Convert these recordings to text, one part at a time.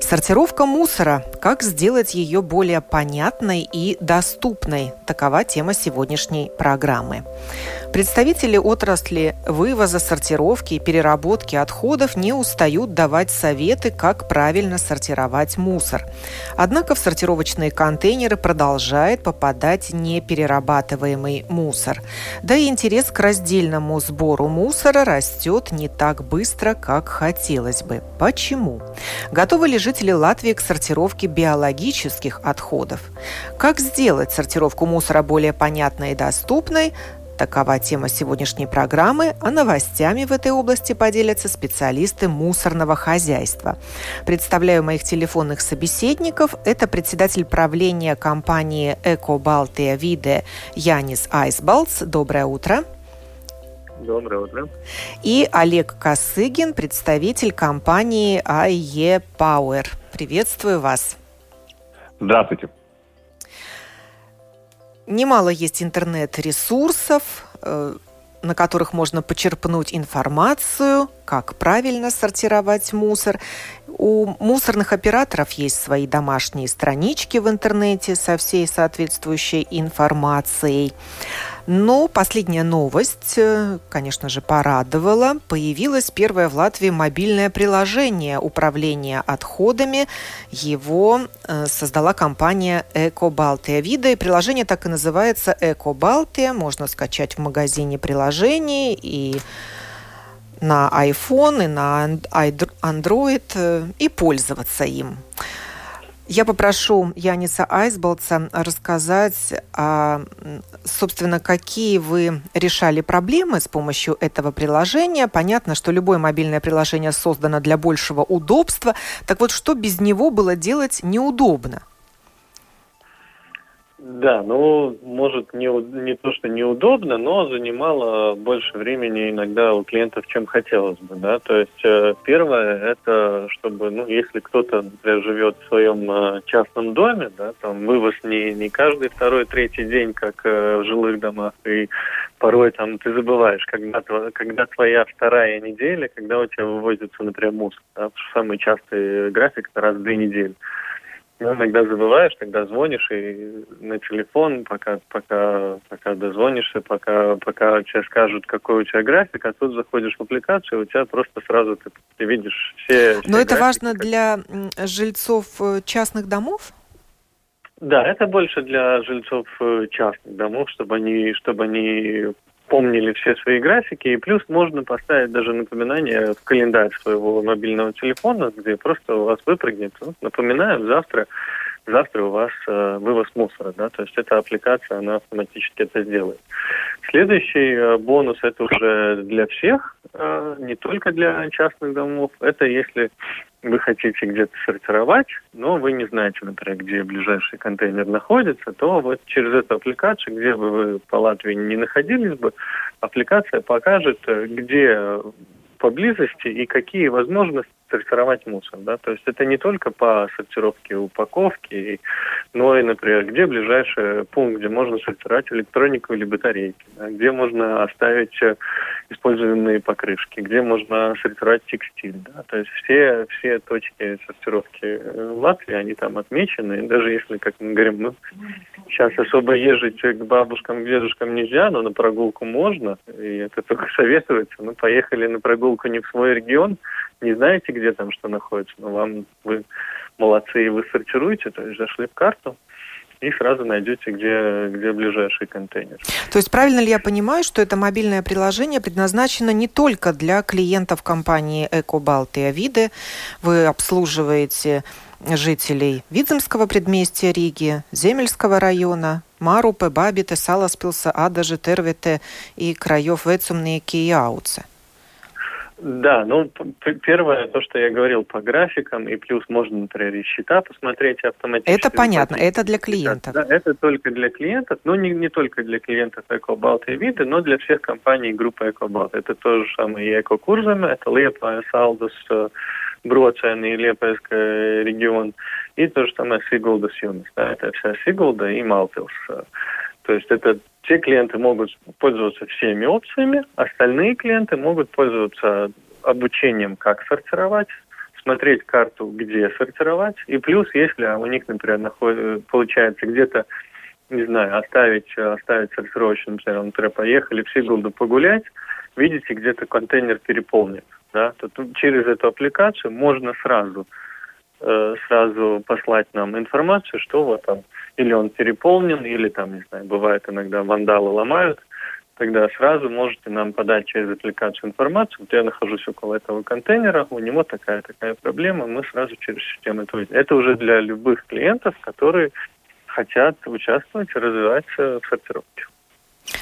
Сортировка мусора. Как сделать ее более понятной и доступной? Такова тема сегодняшней программы. Представители отрасли вывоза, сортировки и переработки отходов не устают давать советы, как правильно сортировать мусор. Однако в сортировочные контейнеры продолжает попадать неперерабатываемый мусор. Да и интерес к раздельному сбору мусора растет не так быстро, как хотелось бы. Почему? Готовы ли жители Латвии к сортировке биологических отходов? Как сделать сортировку мусора более понятной и доступной? Такова тема сегодняшней программы, а новостями в этой области поделятся специалисты мусорного хозяйства. Представляю моих телефонных собеседников. Это председатель правления компании «Эко Балтия Виде» Янис Айсбалц. Доброе утро. Доброе утро. И Олег Косыгин, представитель компании АЕ Power. Приветствую вас. Здравствуйте. Немало есть интернет-ресурсов, э, на которых можно почерпнуть информацию, как правильно сортировать мусор. У мусорных операторов есть свои домашние странички в интернете со всей соответствующей информацией. Но последняя новость, э, конечно же, порадовала. Появилось первое в Латвии мобильное приложение управления отходами. Его э, создала компания «Эко-Балтия Вида». И приложение так и называется «Эко-Балтия». Можно скачать в магазине приложений и на iPhone, и на Android э, и пользоваться им. Я попрошу Яниса Айсболца рассказать, а, собственно, какие вы решали проблемы с помощью этого приложения. Понятно, что любое мобильное приложение создано для большего удобства. Так вот, что без него было делать неудобно? Да, ну, может, не, не то, что неудобно, но занимало больше времени иногда у клиентов, чем хотелось бы, да. То есть э, первое, это чтобы, ну, если кто-то, например, живет в своем э, частном доме, да, там вывоз не, не каждый второй, третий день, как э, в жилых домах, и порой там ты забываешь, когда, когда твоя вторая неделя, когда у тебя вывозится, например, мусор, да, самый частый график это раз в две недели. Ну, иногда забываешь, тогда звонишь и на телефон, пока, пока, пока дозвонишься, пока, пока тебе скажут, какой у тебя график, а тут заходишь в аппликацию, и у тебя просто сразу ты, ты видишь все. все Но это важно для жильцов э, частных домов? Да, это больше для жильцов э, частных домов, чтобы они, чтобы они помнили все свои графики, и плюс можно поставить даже напоминание в календарь своего мобильного телефона, где просто у вас выпрыгнет, ну, напоминаем, завтра, завтра у вас э, вывоз мусора, да, то есть эта аппликация, она автоматически это сделает. Следующий э, бонус, это уже для всех, э, не только для частных домов, это если вы хотите где-то сортировать, но вы не знаете, например, где ближайший контейнер находится, то вот через эту аппликацию, где бы вы по Латвии не находились бы, аппликация покажет, э, где поблизости и какие возможности сортировать мусор. Да? То есть это не только по сортировке упаковки, но и, например, где ближайший пункт, где можно сортировать электронику или батарейки, да? где можно оставить э, использованные покрышки, где можно сортировать текстиль. Да? То есть все, все точки сортировки э, Латвии, они там отмечены. Даже если, как мы говорим, ну, сейчас особо езжать к бабушкам, к дедушкам нельзя, но на прогулку можно, и это только советуется. Ну, поехали на прогулку не в свой регион, не знаете, где там что находится, но вам вы молодцы, и вы сортируете, то есть зашли в карту, и сразу найдете, где, где ближайший контейнер. То есть правильно ли я понимаю, что это мобильное приложение предназначено не только для клиентов компании «Экобалтия Виде», вы обслуживаете жителей Видземского предместья Риги, Земельского района, Марупе, Бабите, Саласпилса, Адажи, Тервите и краев Вецумные и Кияуце? Да, ну, первое, то, что я говорил по графикам, и плюс можно, например, и счета посмотреть автоматически. Это понятно, это для клиентов. Да, это только для клиентов, но не, не только для клиентов EcoBalt и виды, но для всех компаний группы EcoBalt. Это то же самое и Экокурзами, это Лепа, Салдус, Брocен и Лепойский регион, и то же самое Сигулда Юнис. Да, это вся Сигулда и Малтилс. То есть это те клиенты могут пользоваться всеми опциями, остальные клиенты могут пользоваться обучением, как сортировать, смотреть карту, где сортировать. И плюс, если у них, например, наход... получается где-то, не знаю, оставить, оставить сортировочный, например, например, поехали в Сигулду погулять, видите, где-то контейнер переполнен. Да, то через эту аппликацию можно сразу, э, сразу послать нам информацию, что вот там или он переполнен, или там, не знаю, бывает иногда вандалы ломают, тогда сразу можете нам подать через аппликацию информацию. Вот я нахожусь около этого контейнера, у него такая-такая проблема, мы сразу через систему это. Это уже для любых клиентов, которые хотят участвовать и развиваться в сортировке.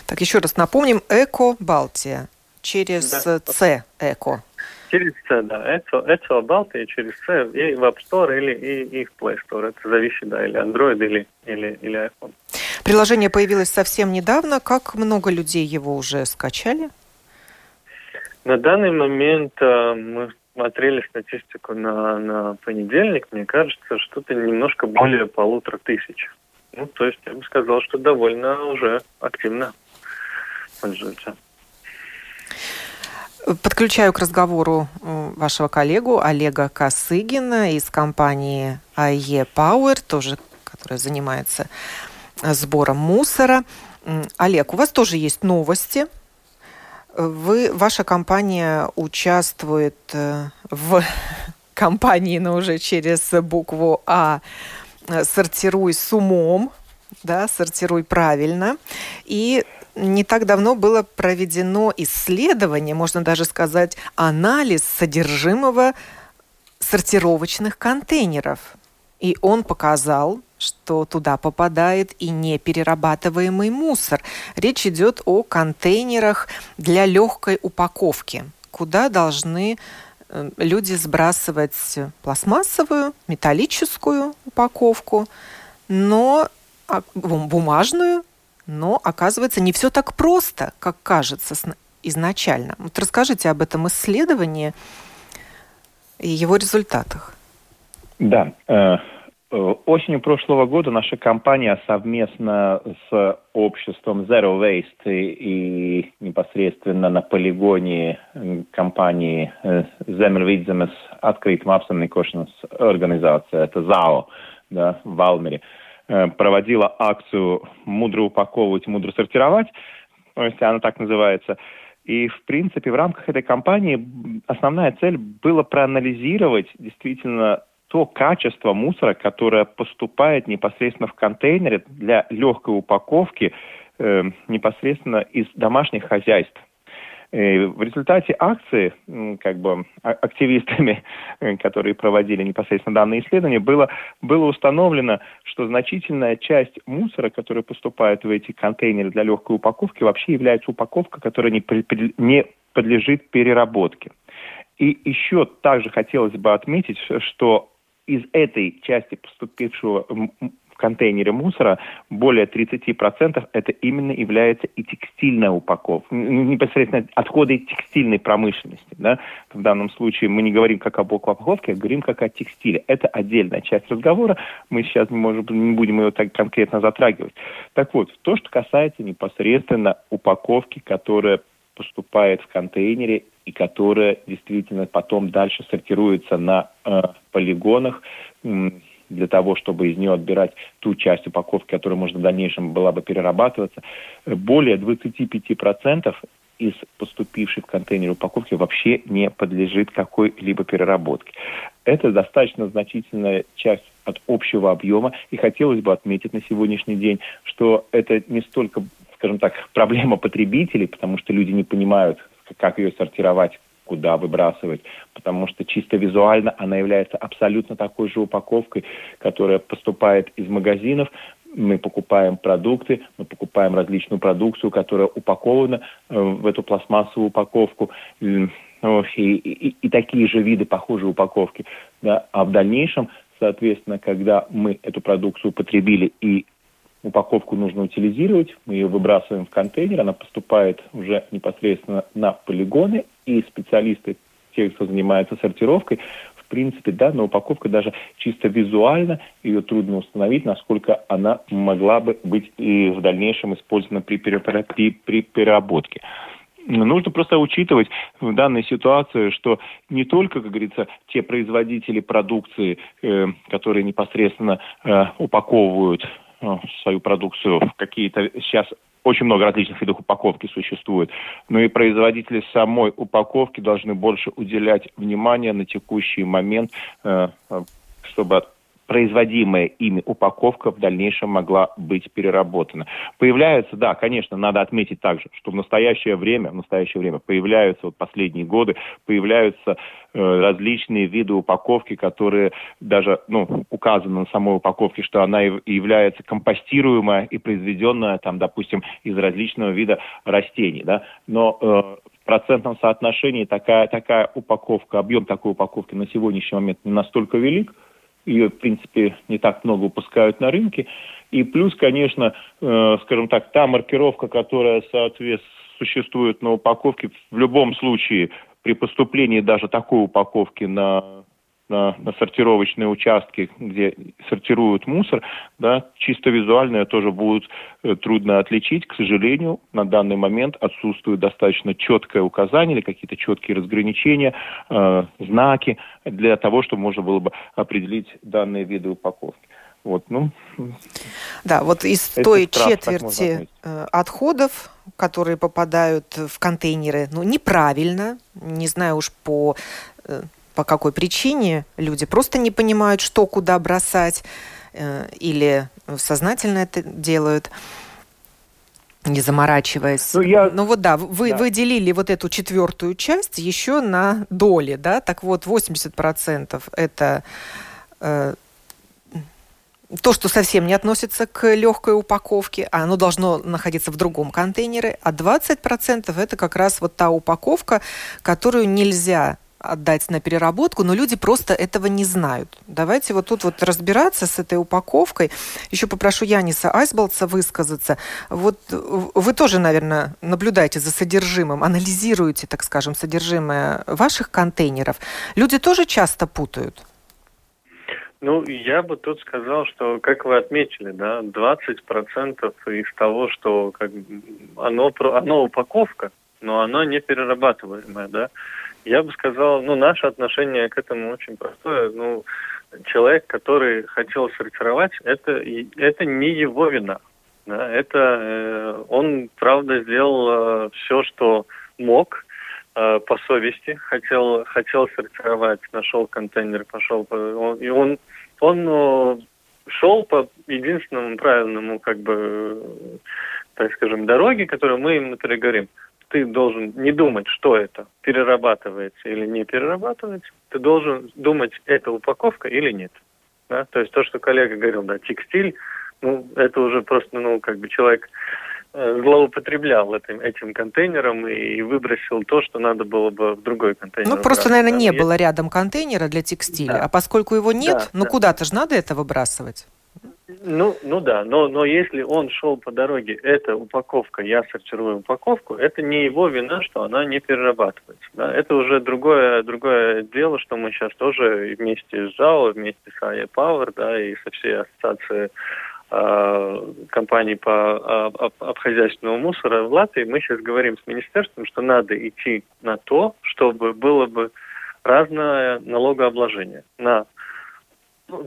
Так, еще раз напомним, Эко Балтия через да. С Эко. Через C, да. Эцо, Эцо Балтия через C и в App Store или и, и в Play Store. Это зависит, да, или Android, или, или, или iPhone. Приложение появилось совсем недавно. Как много людей его уже скачали? На данный момент э, мы смотрели статистику на, на понедельник. Мне кажется, что-то немножко более полутора тысяч. Ну, то есть я бы сказал, что довольно уже активно пользуются. Подключаю к разговору э, вашего коллегу Олега Косыгина из компании AE Power, тоже, которая занимается э, сбором мусора. Олег, у вас тоже есть новости. Вы, ваша компания участвует э, в компании, но уже через букву А «Сортируй с умом», да, «Сортируй правильно». И не так давно было проведено исследование, можно даже сказать, анализ содержимого сортировочных контейнеров. И он показал, что туда попадает и неперерабатываемый мусор. Речь идет о контейнерах для легкой упаковки, куда должны э, люди сбрасывать пластмассовую, металлическую упаковку, но а, бумажную но оказывается не все так просто, как кажется изначально. Вот расскажите об этом исследовании и его результатах. Да. Э, э, осенью прошлого года наша компания совместно с обществом Zero Waste и непосредственно на полигоне компании Земельвидземес открытым apsaimniekošanas организация, это ЗАО, да, в Валмере, Э, проводила акцию «Мудро упаковывать, мудро сортировать», то есть она так называется. И, в принципе, в рамках этой кампании основная цель была проанализировать действительно то качество мусора, которое поступает непосредственно в контейнере для легкой упаковки э, непосредственно из домашних хозяйств. Э, в результате акции, как бы а, активистами, э, которые проводили непосредственно данное исследование, было, было установлено, что значительная часть мусора, который поступает в эти контейнеры для легкой упаковки, вообще является упаковка, которая не, не подлежит переработке. И еще также хотелось бы отметить, что из этой части поступившего контейнере мусора более 30% это именно является и текстильная упаковка, непосредственно отходы текстильной промышленности. Да? В данном случае мы не говорим как об упаковке, а говорим как о текстиле. Это отдельная часть разговора, мы сейчас, может не будем ее так конкретно затрагивать. Так вот, то, что касается непосредственно упаковки, которая поступает в контейнере и которая действительно потом дальше сортируется на э, полигонах, для того, чтобы из нее отбирать ту часть упаковки, которая может в дальнейшем была бы перерабатываться, более 25% из поступившей в контейнер упаковки вообще не подлежит какой-либо переработке. Это достаточно значительная часть от общего объема, и хотелось бы отметить на сегодняшний день, что это не столько, скажем так, проблема потребителей, потому что люди не понимают, как ее сортировать, куда выбрасывать, потому что чисто визуально она является абсолютно такой же упаковкой, которая поступает из магазинов. Мы покупаем продукты, мы покупаем различную продукцию, которая упакована э, в эту пластмассовую упаковку. и, и, и такие же виды похожей упаковки. Да? А в дальнейшем, соответственно, когда мы эту продукцию потребили и упаковку нужно утилизировать, мы ее выбрасываем в контейнер, она поступает уже непосредственно на полигоны, и специалисты, те, кто занимается сортировкой, в принципе, да, но упаковка даже чисто визуально, ее трудно установить, насколько она могла бы быть и в дальнейшем использована при, при, при переработке. Нужно просто учитывать в данной ситуации, что не только, как говорится, те производители продукции, э, которые непосредственно э, упаковывают свою продукцию. В какие-то сейчас очень много различных видов упаковки существует, но и производители самой упаковки должны больше уделять внимание на текущий момент, э, э, чтобы производимая ими упаковка в дальнейшем могла быть переработана. Появляются, да, конечно, надо отметить также, что в настоящее время, в настоящее время появляются, вот последние годы, появляются э, различные виды упаковки, которые даже, ну, указано на самой упаковке, что она является компостируемая и произведенная, там, допустим, из различного вида растений, да, но э, процентном соотношении такая, такая упаковка, объем такой упаковки на сегодняшний момент не настолько велик, ее, в принципе, не так много выпускают на рынке. И плюс, конечно, э, скажем так, та маркировка, которая соответствует существует на упаковке, в любом случае при поступлении даже такой упаковки на на, на сортировочные участки, где сортируют мусор, да, чисто визуально тоже будет э, трудно отличить. К сожалению, на данный момент отсутствует достаточно четкое указание или какие-то четкие разграничения, э, знаки для того, чтобы можно было бы определить данные виды упаковки. Вот, ну, да, вот из той четверти э, отходов, которые попадают в контейнеры, ну, неправильно, не знаю уж по э, по какой причине люди просто не понимают, что куда бросать, э, или сознательно это делают не заморачиваясь. Ну, я... ну вот да, вы да. выделили вот эту четвертую часть еще на доли, да, так вот 80% это э, то, что совсем не относится к легкой упаковке, а оно должно находиться в другом контейнере, а 20% это как раз вот та упаковка, которую нельзя отдать на переработку, но люди просто этого не знают. Давайте вот тут вот разбираться с этой упаковкой. Еще попрошу Яниса Айсболца высказаться. Вот вы тоже, наверное, наблюдаете за содержимым, анализируете, так скажем, содержимое ваших контейнеров. Люди тоже часто путают. Ну, я бы тут сказал, что, как вы отметили, да, 20% из того, что как, оно, оно упаковка, но оно не перерабатываемое, да. Я бы сказал, ну, наше отношение к этому очень простое. Ну, человек, который хотел сортировать, это, это не его вина. Да, это э, он, правда, сделал э, все, что мог э, по совести. Хотел, хотел сортировать, нашел контейнер, пошел. По, он, и он, он э, шел по единственному правильному, как бы, так скажем, дороге, которую мы им, например, ты должен не думать, что это, перерабатывается или не перерабатывается. Ты должен думать, это упаковка или нет. Да? То есть то, что коллега говорил, да, текстиль, ну, это уже просто, ну, как бы человек э, злоупотреблял этим, этим контейнером и выбросил то, что надо было бы в другой контейнер. Ну, просто, наверное, не есть... было рядом контейнера для текстиля, да. а поскольку его нет, да, ну, да. куда-то же надо это выбрасывать. Ну, ну да, но, но если он шел по дороге, эта упаковка, я сортирую упаковку, это не его вина, что она не перерабатывается. Да? Это уже другое, другое дело, что мы сейчас тоже вместе с ЖАО, вместе с АЕ Power, да, и со всей ассоциацией э, компаний по э, обхозяйственному мусора в Латвии, мы сейчас говорим с министерством, что надо идти на то, чтобы было бы разное налогообложение на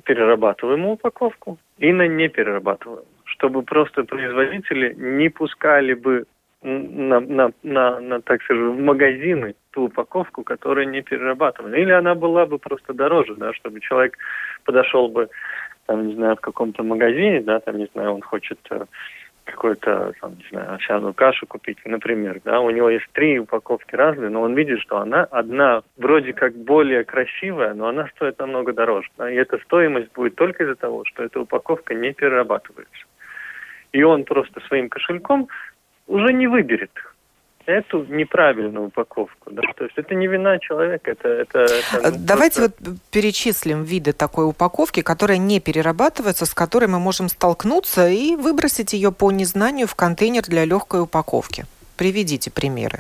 перерабатываемую упаковку и на неперерабатываемую, чтобы просто производители не пускали бы на, на, на, на, так скажем, в магазины ту упаковку, которая не перерабатывана. Или она была бы просто дороже, да, чтобы человек подошел бы, там, не знаю, в каком-то магазине, да, там, не знаю, он хочет э, какую-то, там, не знаю, овсяную кашу купить, например, да, у него есть три упаковки разные, но он видит, что она одна вроде как более красивая, но она стоит намного дороже. Да, и эта стоимость будет только из-за того, что эта упаковка не перерабатывается. И он просто своим кошельком уже не выберет эту неправильную упаковку. Да? То есть это не вина человека, это... это, это ну, Давайте просто... вот перечислим виды такой упаковки, которая не перерабатывается, с которой мы можем столкнуться и выбросить ее по незнанию в контейнер для легкой упаковки. Приведите примеры.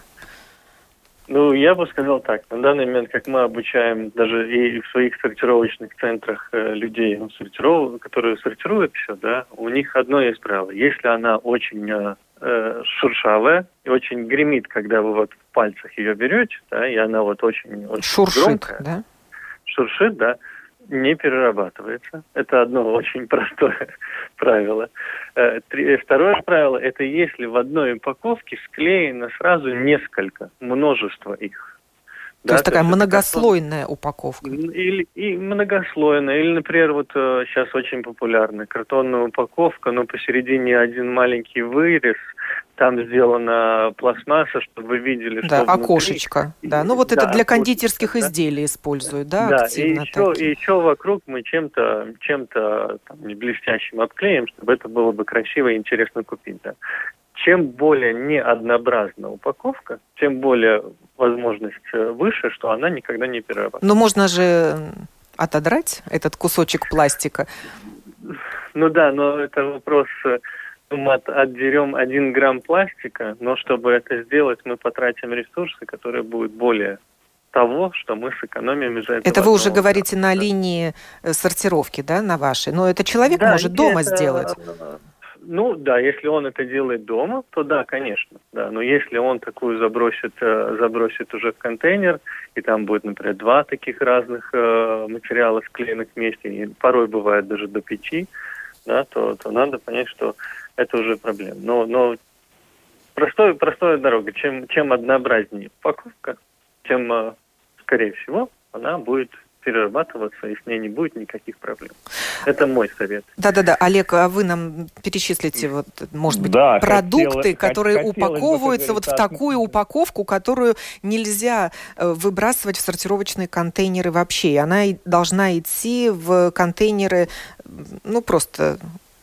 Ну, я бы сказал так. На данный момент, как мы обучаем даже и в своих сортировочных центрах э, людей, ну, сортиров... которые сортируют все, да, у них одно есть правило. Если она очень э, э, шуршавая и очень гремит, когда вы вот в пальцах ее берете, да, и она вот очень, очень Шуршит, громкая. да? Шуршит, да не перерабатывается. Это одно очень простое правило. Э, второе правило – это если в одной упаковке склеено сразу несколько, множество их. То да, есть такая есть многослойная картон... упаковка. Или и многослойная. Или, например, вот сейчас э, очень популярная картонная упаковка, но посередине один маленький вырез – там сделана пластмасса, чтобы вы видели, да, что окошечко, внутри. да. Ну вот да, это для кондитерских да. изделий используют, да, да активно. И еще, и еще вокруг мы чем-то, чем-то там, блестящим обклеим, чтобы это было бы красиво и интересно купить, да. Чем более неоднообразна упаковка, тем более возможность э, выше, что она никогда не перерабатывается. Но можно же отодрать этот кусочек пластика. Ну да, но это вопрос э, мы отдерем один грамм пластика, но чтобы это сделать, мы потратим ресурсы, которые будут более того, что мы сэкономим из этого. Это вы уже говорите на линии э, сортировки, да, на вашей? Но это человек да, может дома это, сделать? Ну да, если он это делает дома, то да, конечно, да. Но если он такую забросит, э, забросит уже в контейнер, и там будет, например, два таких разных э, материала склеенных вместе, и порой бывает даже до пяти, да, то, то надо понять, что это уже проблема. Но, но простой, простая дорога. Чем, чем однообразнее упаковка, тем, э, скорее всего, она будет перерабатываться, и с ней не будет никаких проблем. Это мой совет. Да-да-да, Олег, а вы нам перечислите, вот, может быть, да, продукты, хотелось, которые хотелось упаковываются вот в такую упаковку, которую нельзя э, выбрасывать в сортировочные контейнеры вообще. Она должна идти в контейнеры, ну, просто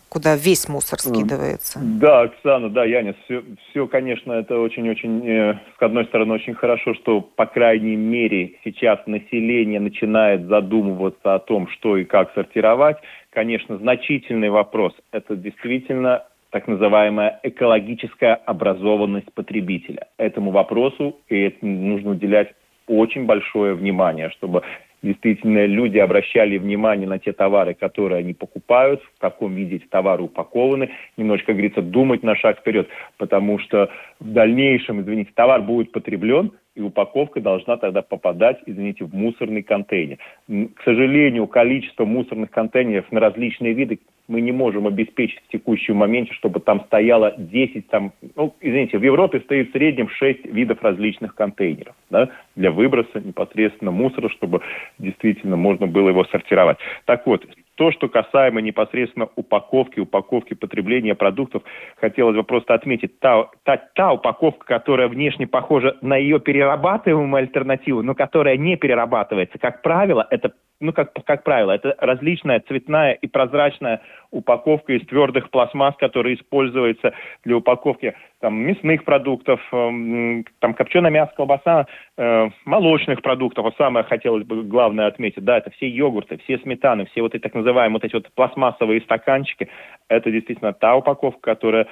куда весь мусор скидывается. Да, Оксана, да, Яня, все, все конечно, это очень-очень, э, с одной стороны, очень хорошо, что, по крайней мере, сейчас население начинает задумываться о том, что и как сортировать. Конечно, значительный вопрос – это действительно так называемая экологическая образованность потребителя. Этому вопросу и нужно уделять очень большое внимание, чтобы действительно люди обращали внимание на те товары, которые они покупают, в каком виде эти товары упакованы, немножко, как говорится, думать на шаг вперед, потому что в дальнейшем, извините, товар будет потреблен, и упаковка должна тогда попадать, извините, в мусорный контейнер. К сожалению, количество мусорных контейнеров на различные виды мы не можем обеспечить в текущем моменте, чтобы там стояло 10, там, ну, извините, в Европе стоит в среднем 6 видов различных контейнеров да, для выброса непосредственно мусора, чтобы действительно можно было его сортировать. Так вот, то, что касаемо непосредственно упаковки, упаковки потребления продуктов, хотелось бы просто отметить, та, та, та упаковка, которая внешне похожа на ее перерабатываемую альтернативу, но которая не перерабатывается, как правило, это ну, как, как правило, это различная цветная и прозрачная упаковка из твердых пластмасс, которая используется для упаковки там, мясных продуктов, э, там, копченое мясо, колбаса, э, молочных продуктов. Вот самое хотелось бы главное отметить, да, это все йогурты, все сметаны, все вот эти так называемые вот эти вот пластмассовые стаканчики. Это действительно та упаковка, которая,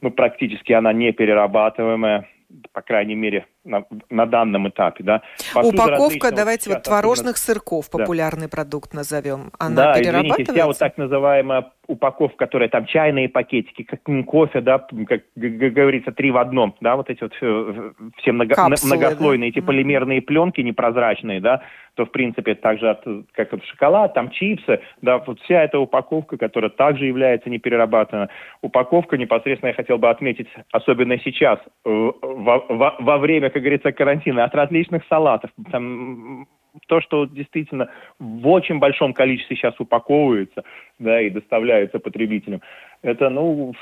ну, практически она не перерабатываемая по крайней мере, на, на данном этапе, да. Посуда Упаковка, давайте вот творожных сырков, популярный да. продукт назовем, она да, перерабатывается? извините, вся вот так называемая упаковка, которая там чайные пакетики, как кофе, да, как говорится, три в одном, да, вот эти вот э, все много, Капсулы, многослойные да? эти полимерные пленки непрозрачные, да, то, в принципе, также от, как вот шоколад, там чипсы, да, вот вся эта упаковка, которая также является неперерабатываемой. Упаковка непосредственно я хотел бы отметить, особенно сейчас, э, во, во, во время, как говорится, карантина, от различных салатов, там то, что действительно в очень большом количестве сейчас упаковывается, да, и доставляется потребителям, это, ну,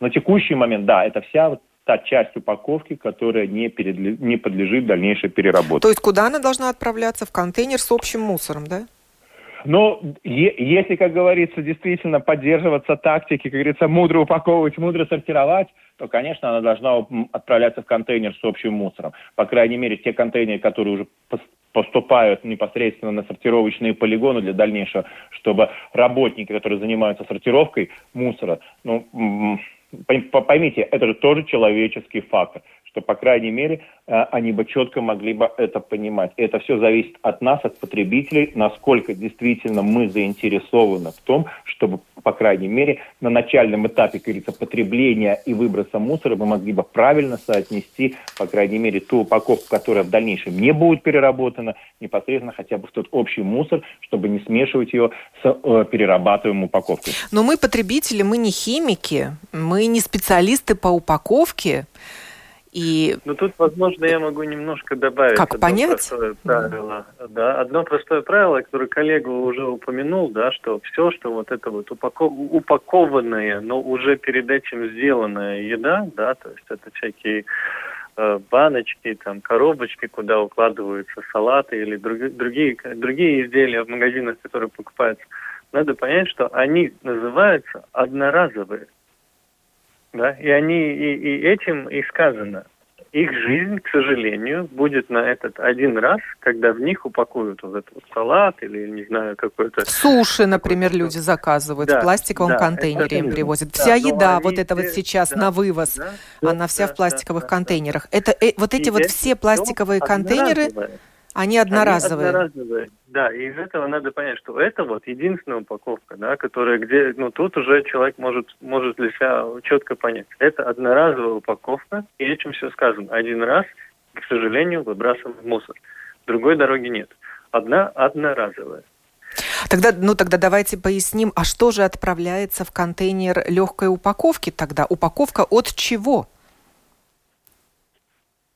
на текущий момент, да, это вся вот та часть упаковки, которая не, перед, не подлежит дальнейшей переработке. То есть куда она должна отправляться? В контейнер с общим мусором, да? Ну, если, как говорится, действительно поддерживаться тактики, как говорится, мудро упаковывать, мудро сортировать, то, конечно, она должна отправляться в контейнер с общим мусором. По крайней мере, те контейнеры, которые уже поступают непосредственно на сортировочные полигоны для дальнейшего, чтобы работники, которые занимаются сортировкой мусора, ну, поймите, это же тоже человеческий фактор что, по крайней мере, э, они бы четко могли бы это понимать. Это все зависит от нас, от потребителей, насколько действительно мы заинтересованы в том, чтобы, по крайней мере, на начальном этапе, как говорится, потребления и выброса мусора мы могли бы правильно соотнести, по крайней мере, ту упаковку, которая в дальнейшем не будет переработана, непосредственно хотя бы в тот общий мусор, чтобы не смешивать ее с э, перерабатываемой упаковкой. Но мы потребители, мы не химики, мы не специалисты по упаковке. И... Ну тут, возможно, я могу немножко добавить как одно понять? простое правило. Да, одно простое правило, которое коллега уже упомянул, да, что все, что вот это вот упаков... упакованное, но уже перед этим сделанная еда, да, то есть это всякие э, баночки, там, коробочки, куда укладываются салаты или друг, другие, другие изделия в магазинах, которые покупаются, надо понять, что они называются одноразовые. Да? И они и, и этим и сказано. Их жизнь, к сожалению, будет на этот один раз, когда в них упакуют вот этот салат или, не знаю, какой-то... Суши, например, люди заказывают да, в пластиковом да, контейнере им привозят. Да, вся еда, вот это вот сейчас да, на вывоз, да, она вся да, в пластиковых да, контейнерах. Да. Это э, вот эти и вот все пластиковые контейнеры, они одноразовые. Они одноразовые. Да, и из этого надо понять, что это вот единственная упаковка, да, которая где, ну тут уже человек может, может для себя четко понять. Это одноразовая упаковка, и этим все сказано. Один раз, к сожалению, выбрасываем в мусор. Другой дороги нет. Одна одноразовая. Тогда, ну тогда давайте поясним, а что же отправляется в контейнер легкой упаковки тогда? Упаковка от чего?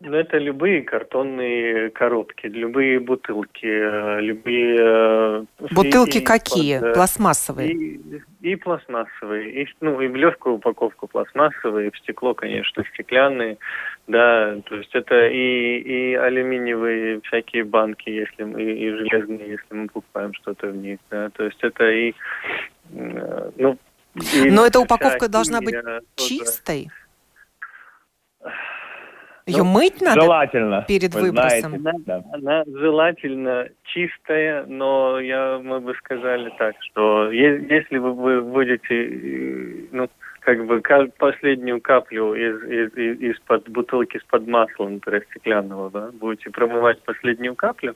Ну, это любые картонные коробки, любые бутылки, э, любые... Э, бутылки какие? Под, Пластмассовые? И, и пластмассовые, и, ну, и в легкую упаковку пластмассовые, и в стекло, конечно, стеклянные, да, то есть это и, и алюминиевые всякие банки, если мы, и железные, если мы покупаем что-то в них, да, то есть это и, э, ну... И Но эта упаковка должна быть чистой? Ее ну, мыть надо желательно, перед выбросом? Знаете, она, она желательно чистая, но я, мы бы сказали так, что если вы, вы будете, э, ну, как бы последнюю каплю из, из, из, из-под бутылки из-под масла, например, стеклянного, да, будете промывать последнюю каплю,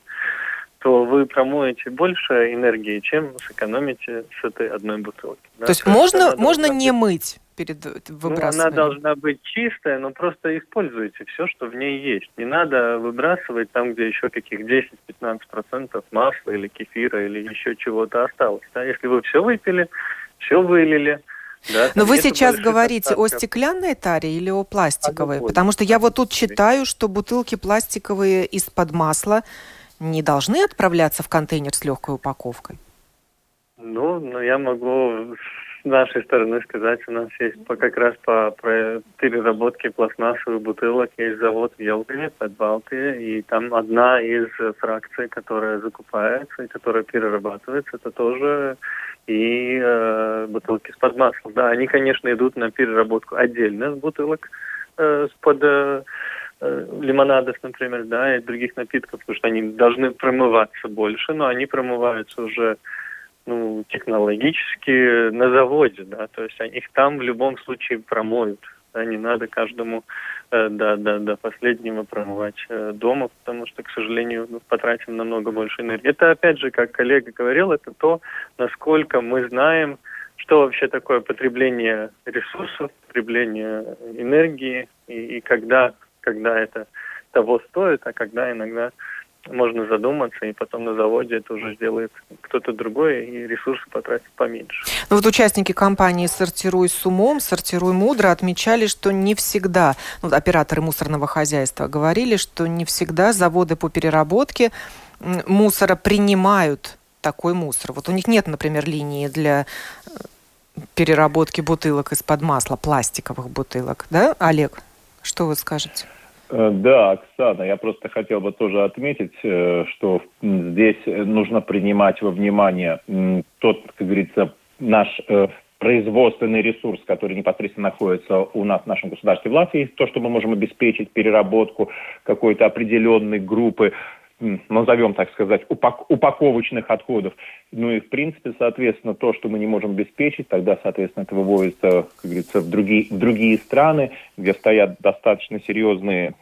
то вы промоете больше энергии, чем сэкономите с этой одной бутылки. Да? То есть то можно, можно не мыть? Перед выбрасыванием? Ну, она должна быть чистая, но просто используйте все, что в ней есть. Не надо выбрасывать там, где еще каких 10-15% масла или кефира или еще чего-то осталось. Да? Если вы все выпили, все вылили, да, Но вы сейчас говорите остатков. о стеклянной таре или о пластиковой? Потому что я вот тут читаю, что бутылки пластиковые из-под масла не должны отправляться в контейнер с легкой упаковкой. Ну, ну я могу нашей стороны сказать, у нас есть по, как раз по переработке пластмассовых бутылок есть завод в Елгове под Балтии, и там одна из фракций, которая закупается и которая перерабатывается, это тоже и э, бутылки с под маслом. Да, они, конечно, идут на переработку отдельно с бутылок э, под э, э, лимонадов, например, да, и других напитков, потому что они должны промываться больше, но они промываются уже ну, технологически на заводе, да, то есть их там в любом случае промоют. Да, не надо каждому э, до, до, до последнего промывать э, дома, потому что, к сожалению, ну, потратим намного больше энергии. Это, опять же, как коллега говорил, это то, насколько мы знаем, что вообще такое потребление ресурсов, потребление энергии, и, и когда, когда это того стоит, а когда иногда можно задуматься, и потом на заводе это уже сделает кто-то другой, и ресурсы потратит поменьше. Ну вот участники компании «Сортируй с умом», «Сортируй мудро» отмечали, что не всегда, ну, операторы мусорного хозяйства говорили, что не всегда заводы по переработке мусора принимают такой мусор. Вот у них нет, например, линии для э, переработки бутылок из-под масла, пластиковых бутылок, да, Олег? Что вы скажете? Э, да, Оксана, я просто хотел бы тоже отметить, э, что здесь нужно принимать во внимание тот, как говорится, наш э, производственный ресурс, который непосредственно находится у нас в нашем государстве в Латвии, то, что мы можем обеспечить переработку какой-то определенной группы назовем так сказать, упак упаковочных отходов. Ну и, в принципе, соответственно, то, что мы не можем обеспечить, тогда, соответственно, это выводится, как говорится, в другие, в другие страны, где стоят достаточно серьезные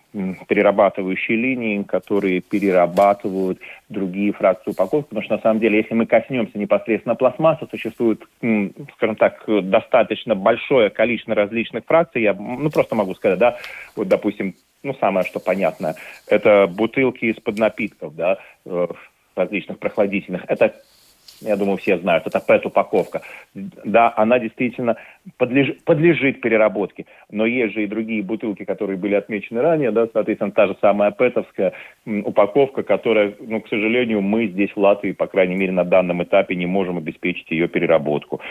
перерабатывающие линии, которые перерабатывают другие фракции упаковки. Потому что, на самом деле, если мы коснемся непосредственно пластмассы, существует, скажем так, достаточно большое количество различных фракций. Я ну, просто могу сказать, да, вот, допустим, ну, самое что понятно, это бутылки из-под напитков, да, э, различных прохладительных. Это я думаю, все знают, это ПЭТ-упаковка. Да, она действительно подлежит, подлежит переработке, но есть же и другие бутылки, которые были отмечены ранее, да, соответственно, та же самая ПЭТовская упаковка, которая, ну, к сожалению, мы здесь в Латвии, по крайней мере, на данном этапе не можем обеспечить ее переработку.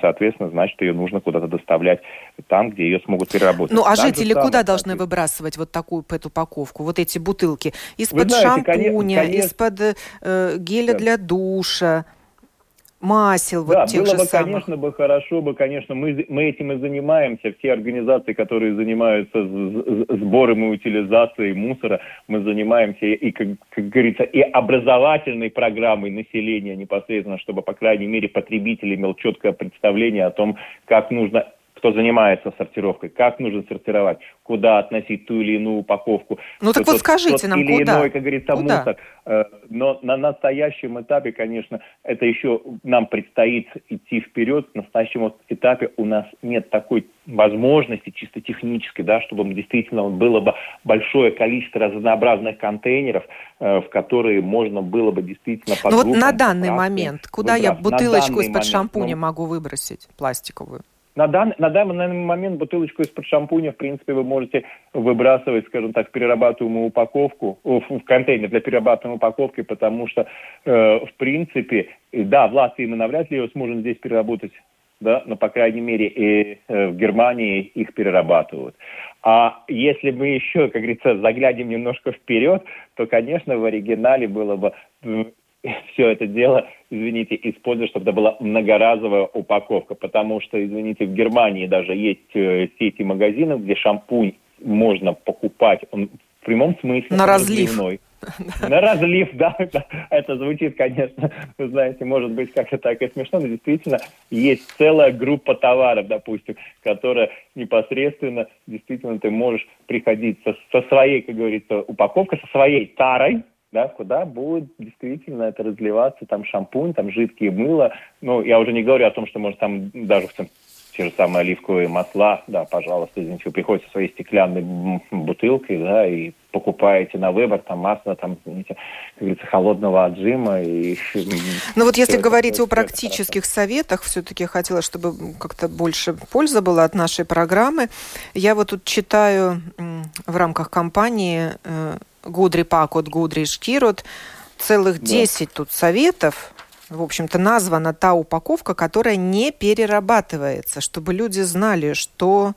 Соответственно, значит, ее нужно куда-то доставлять там, где ее смогут переработать. Ну, а так жители самое, куда должны выбрасывать вот такую ПЭТ-упаковку, вот эти бутылки? Из-под шампуня, из-под э, геля да. для душа? Масел, вот да, тех было же бы, самых. конечно, бы хорошо бы, конечно, мы, мы этим и занимаемся, все организации, которые занимаются сбором и утилизацией мусора, мы занимаемся и, как, как говорится, и образовательной программой населения непосредственно, чтобы, по крайней мере, потребитель имел четкое представление о том, как нужно кто занимается сортировкой, как нужно сортировать, куда относить ту или иную упаковку. Ну так вот скажите тот нам, или куда? Иной, как говорится, куда? мусор. Э, но на настоящем этапе, конечно, это еще нам предстоит идти вперед. На настоящем этапе у нас нет такой возможности чисто технической, да, чтобы действительно было бы большое количество разнообразных контейнеров, э, в которые можно было бы действительно... Ну вот на данный момент, куда я бутылочку из-под шампуня ну, могу выбросить пластиковую? На, дан, на данный момент бутылочку из-под шампуня, в принципе, вы можете выбрасывать, скажем так, перерабатываемую упаковку, в, в контейнер для перерабатываемой упаковки, потому что, э, в принципе, да, в Латвии мы навряд ли ее сможем здесь переработать, да, но, по крайней мере, и э, в Германии их перерабатывают. А если мы еще, как говорится, заглянем немножко вперед, то, конечно, в оригинале было бы все это дело, извините, использовать, чтобы это была многоразовая упаковка, потому что, извините, в Германии даже есть э, сети магазинов, где шампунь можно покупать, он в прямом смысле на разлив. На разлив, да, это звучит, конечно, вы знаете, может быть как-то так и смешно, но действительно есть целая группа товаров, допустим, которая непосредственно, действительно, ты можешь приходить со, со своей, как говорится, упаковкой, со своей тарой, да, куда будет действительно это разливаться, там шампунь, там жидкие мыло. Ну, я уже не говорю о том, что может там даже в те же самые оливковые масла, да, пожалуйста, извините, вы приходите со своей стеклянной бутылкой, да, и покупаете на выбор там масло, там, извините, как говорится, холодного отжима. И, ну вот если говорить о практических советах, все-таки хотела, чтобы как-то больше пользы было от нашей программы. Я вот тут читаю в рамках кампании э, Гудри Пакот, Гудри Шкирот. Целых 10 да. тут советов. В общем-то, названа та упаковка, которая не перерабатывается, чтобы люди знали, что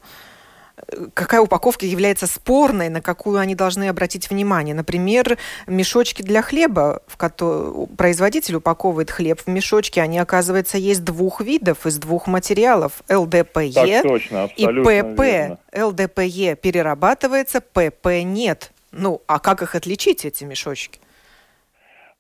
э, какая упаковка является спорной, на какую они должны обратить внимание. Например, мешочки для хлеба, в которые производитель упаковывает хлеб в мешочки, они, оказывается, есть двух видов, из двух материалов. ЛДПЕ точно, и ПП. Верно. ЛДПЕ перерабатывается, ПП нет. Ну, а как их отличить, эти мешочки?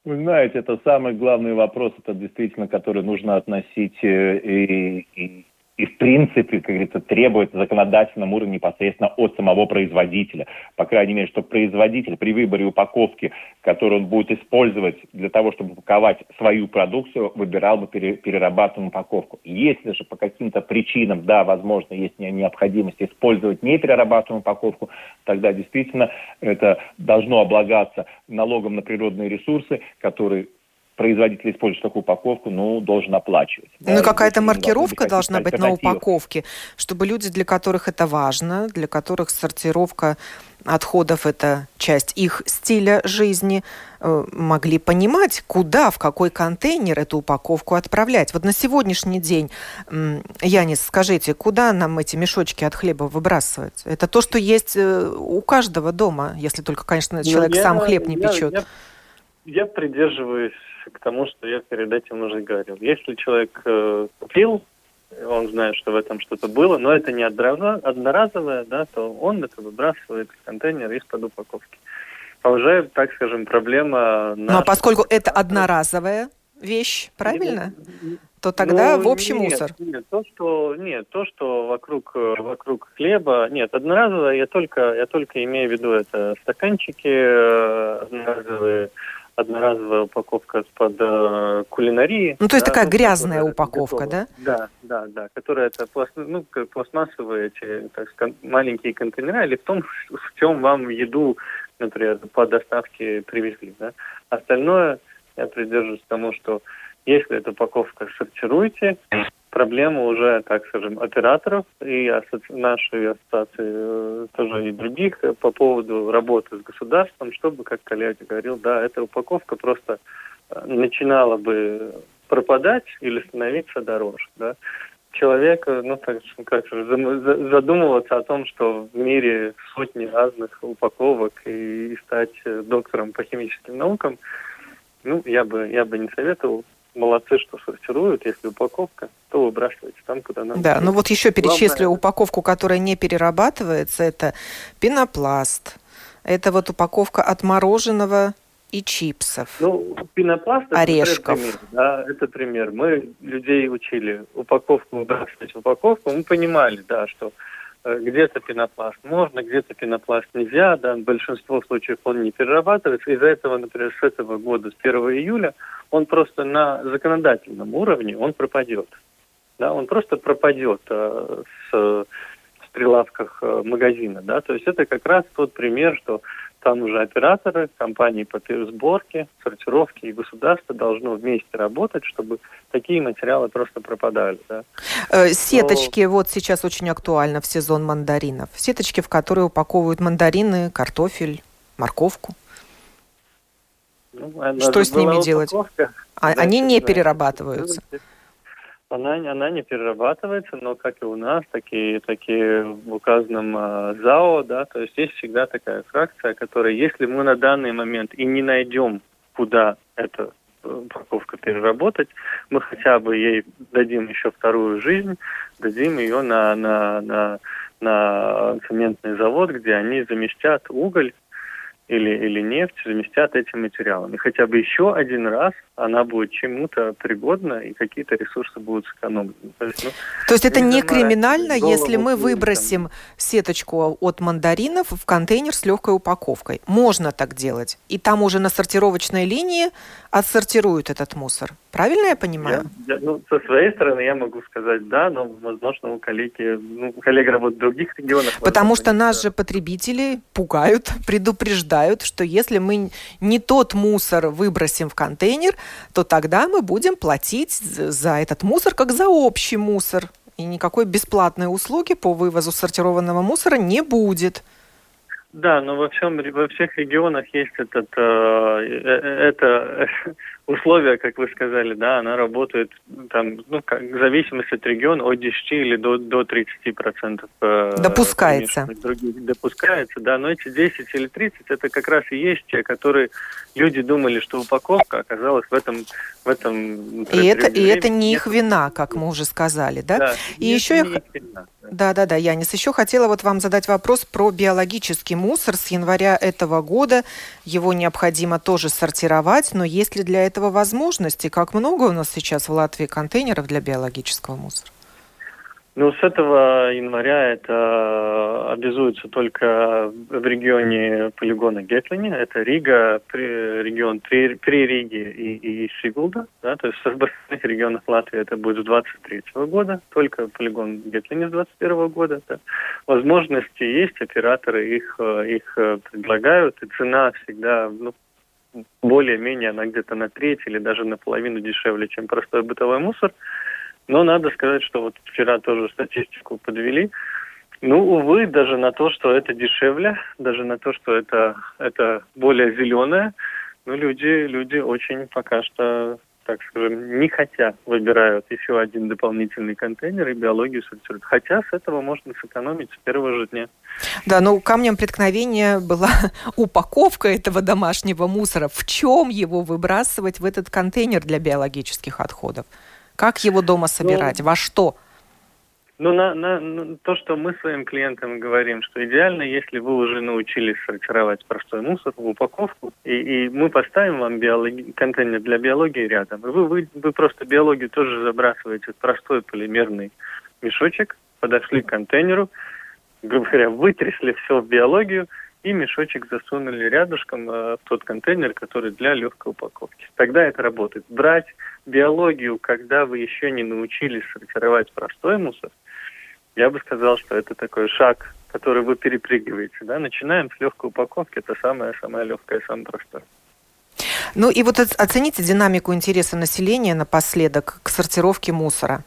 Вы знаете, это самый главный вопрос, это действительно, который нужно относить э, и, и, и в принципе, как говорится, требует в законодательном уровне непосредственно от самого производителя. По крайней мере, чтобы производитель при выборе упаковки, которую он будет использовать для того, чтобы упаковать свою продукцию, выбирал бы перерабатываемую упаковку. Если же по каким-то причинам, да, возможно, есть необходимость использовать неперерабатываемую упаковку, тогда действительно это должно облагаться налогом на природные ресурсы, который производитель использует такую упаковку, ну, должен оплачивать. Ну, да, какая-то маркировка должна быть на упаковке, чтобы люди, для которых это важно, для которых сортировка отходов, это часть их стиля жизни, э, могли понимать, куда, в какой контейнер эту упаковку отправлять. Вот на сегодняшний день, Янис, скажите, куда нам эти мешочки от хлеба выбрасывать? Это то, что есть э, у каждого дома, если только, конечно, ну, человек я, сам хлеб не печет. Я, я придерживаюсь к тому, что я перед этим уже говорил. Если человек э, купил он знает, что в этом что-то было, но это не одноразовое, да, то он это выбрасывает в контейнер из-под упаковки. А уже, так скажем, проблема... Ну, а поскольку это одноразовая вещь, правильно? То тогда ну, в общий нет, мусор. Нет, то, что нет, то, что вокруг вокруг хлеба, нет, одноразовое я только я только имею в виду это стаканчики э, одноразовые, одноразовая упаковка под э, кулинарии. Ну, то есть да, такая грязная упаковка, готова. да? Да, да, да, которая это пласт, ну, пластмассовые эти так сказать, маленькие контейнера, или в том, в чем вам еду, например, по доставке привезли, да. Остальное я придерживаюсь тому, что если эту упаковку сортируете, проблема уже, так скажем, операторов и асоци... нашей ассоциации э, тоже и других э, по поводу работы с государством, чтобы, как коллега говорил, да, эта упаковка просто э, начинала бы пропадать или становиться дороже, да. Человек, ну, так как задумываться о том, что в мире сотни разных упаковок и стать доктором по химическим наукам, ну, я бы, я бы не советовал молодцы, что сортируют. Если упаковка, то выбрасывайте там, куда надо. Да, ну вот еще перечислю Главное... упаковку, которая не перерабатывается. Это пенопласт. Это вот упаковка от мороженого и чипсов. Ну, пенопласт орешков. Это пример, да, это пример. Мы людей учили упаковку выбрасывать в упаковку. Мы понимали, да, что где-то пенопласт можно, где-то пенопласт нельзя, да, в большинстве случаев он не перерабатывается. Из-за этого, например, с этого года, с 1 июля, он просто на законодательном уровне, он пропадет. Да, он просто пропадет э, с, с прилавках э, магазина. Да? То есть это как раз тот пример, что там уже операторы, компании по сборке, сортировке и государство должно вместе работать, чтобы такие материалы просто пропадали. Да. Э, сеточки, Но... вот сейчас очень актуально в сезон мандаринов. Сеточки, в которые упаковывают мандарины, картофель, морковку. Ну, Что с ними делать? А, они не перерабатываются. Она, она не перерабатывается, но как и у нас, такие такие в указанном э, ЗАО, да, то есть есть всегда такая фракция, которая, если мы на данный момент и не найдем, куда эта упаковка переработать, мы хотя бы ей дадим еще вторую жизнь, дадим ее на, на, на, на цементный завод, где они заместят уголь или, или нефть заместят этим материалом. И хотя бы еще один раз она будет чему-то пригодна, и какие-то ресурсы будут сэкономлены. То есть, ну, То есть это не криминально, если мы выбросим сеточку от мандаринов в контейнер с легкой упаковкой. Можно так делать. И там уже на сортировочной линии отсортируют этот мусор. Правильно я понимаю? Я, я, ну, со своей стороны я могу сказать да, но, возможно, у коллеги, ну, коллега работает в других регионах. Потому что нас же потребители пугают, предупреждают, что если мы не тот мусор выбросим в контейнер, то тогда мы будем платить за этот мусор как за общий мусор. И никакой бесплатной услуги по вывозу сортированного мусора не будет. Да, но во всем во всех регионах есть этот э, э это условия, как вы сказали, да, она работает там, ну, как, в зависимости от региона, от 10 или до, до 30 процентов. Э, допускается. Других, допускается, да, но эти 10 или 30 это как раз и есть те, которые люди думали, что упаковка оказалась в этом в этом. И это и это не их вина, как мы уже сказали, да? да и еще я да, да, да, Янис. Еще хотела вот вам задать вопрос про биологический мусор. С января этого года его необходимо тоже сортировать, но есть ли для этого возможности? Как много у нас сейчас в Латвии контейнеров для биологического мусора? Ну, с этого января это обязуется только в регионе полигона Гетлини. Это Рига, регион при, при Риге и, и Сигулда. Да, то есть в остальных регионах Латвии это будет с 23 года, только полигон Гетлини с 21 года. Да. Возможности есть, операторы их, их предлагают, и цена всегда ну, более-менее, она где-то на треть или даже наполовину дешевле, чем простой бытовой мусор. Но надо сказать, что вот вчера тоже статистику подвели, Ну, увы, даже на то, что это дешевле, даже на то, что это, это более зеленое, ну, люди, люди очень пока что так скажем, не хотя выбирают еще один дополнительный контейнер и биологию сортируют. Хотя с этого можно сэкономить с первого же дня. Да, но камнем преткновения была упаковка этого домашнего мусора. В чем его выбрасывать в этот контейнер для биологических отходов? Как его дома собирать? Ну, Во что? Ну, на, на, на то, что мы своим клиентам говорим, что идеально, если вы уже научились сортировать простой мусор в упаковку, и, и мы поставим вам биологи... контейнер для биологии рядом, и вы, вы, вы просто биологию тоже забрасываете в простой полимерный мешочек, подошли к контейнеру, грубо говоря, вытрясли все в биологию, и мешочек засунули рядышком в тот контейнер, который для легкой упаковки. Тогда это работает. Брать биологию, когда вы еще не научились сортировать простой мусор, я бы сказал, что это такой шаг, который вы перепрыгиваете. Да? Начинаем с легкой упаковки, это самое-самое легкое, самое простое. Ну и вот оцените динамику интереса населения напоследок к сортировке мусора.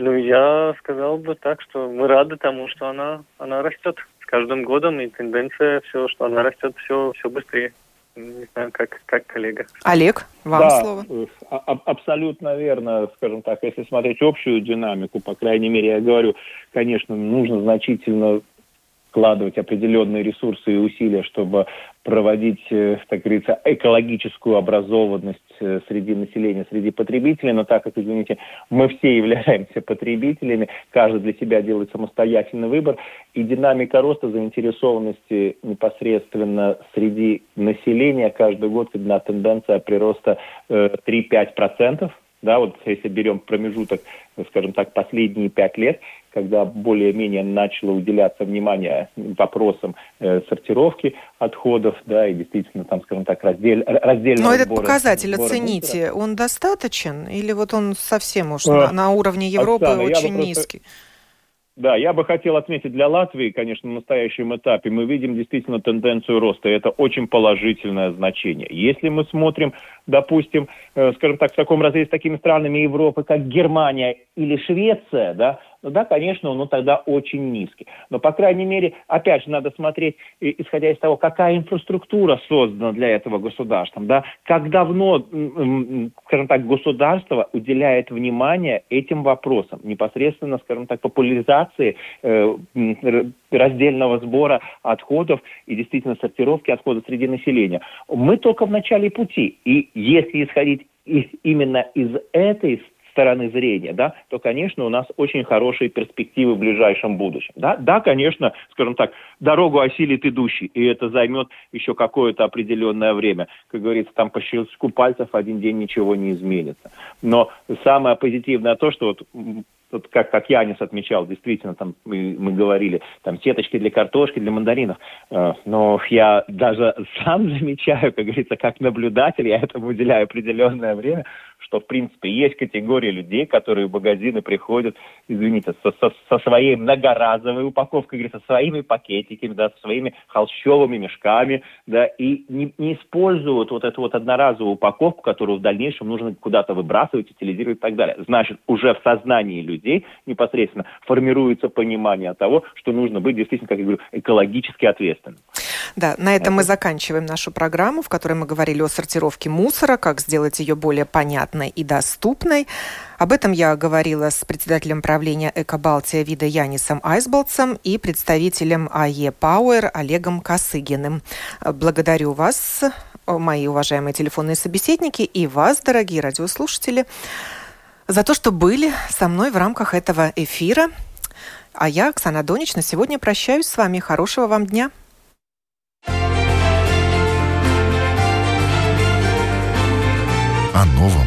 Ну, я сказал бы так, что мы рады тому, что она, она растет с каждым годом, и тенденция все, что она растет все, все быстрее. Не знаю, как, как коллега. Олег, вам да, слово. Э, а, абсолютно верно, скажем так, если смотреть общую динамику, по крайней мере, я говорю, конечно, нужно значительно вкладывать определенные ресурсы и усилия, чтобы проводить, э, так говорится, экологическую образованность э, среди населения, среди потребителей, но так как, извините, мы все являемся потребителями, каждый для себя делает самостоятельный выбор, и динамика роста заинтересованности непосредственно среди населения каждый год видна тенденция прироста 3-5%, э, да, вот если берем промежуток, скажем так, последние пять лет, когда более-менее начало уделяться внимание вопросам э, сортировки отходов, да, и действительно там, скажем так, раздель, раздельного Но этот сбора, показатель сбора оцените, мусора. он достаточен или вот он совсем уж а, на, на уровне Европы Оксана, очень низкий? Просто да, я бы хотел отметить для Латвии, конечно, на настоящем этапе мы видим действительно тенденцию роста, это очень положительное значение. Если мы смотрим, допустим, э, скажем так, в таком разрезе с такими странами Европы, как Германия или Швеция, да, ну да, конечно, он тогда очень низкий. Но, по крайней мере, опять же, надо смотреть, исходя из того, какая инфраструктура создана для этого государства, да, как давно, скажем так, государство уделяет внимание этим вопросам, непосредственно, скажем так, популяризации э, раздельного сбора отходов и действительно сортировки отходов среди населения. Мы только в начале пути. И если исходить именно из этой стороны зрения, да, то, конечно, у нас очень хорошие перспективы в ближайшем будущем. Да, да конечно, скажем так, дорогу осилит идущий, и это займет еще какое-то определенное время. Как говорится, там по щелчку пальцев один день ничего не изменится. Но самое позитивное то, что вот вот как, как Янис отмечал, действительно, там мы, мы говорили, там сеточки для картошки, для мандаринов. Э, но я даже сам замечаю, как говорится, как наблюдатель, я этому уделяю определенное время, что, в принципе, есть категория людей, которые в магазины приходят, извините, со, со, со своей многоразовой упаковкой, говорит, со своими пакетиками, да, со своими холщовыми мешками, да, и не, не используют вот эту вот одноразовую упаковку, которую в дальнейшем нужно куда-то выбрасывать, утилизировать и так далее. Значит, уже в сознании людей непосредственно формируется понимание того, что нужно быть действительно, как я говорю, экологически ответственным. Да, на этом мы заканчиваем нашу программу, в которой мы говорили о сортировке мусора, как сделать ее более понятной и доступной. Об этом я говорила с председателем правления «Экобалтия» вида Янисом Айсболцем и представителем АЕ Пауэр Олегом Косыгиным. Благодарю вас, мои уважаемые телефонные собеседники, и вас, дорогие радиослушатели, за то, что были со мной в рамках этого эфира. А я, Оксана Донич, на сегодня прощаюсь с вами. Хорошего вам дня. О новом,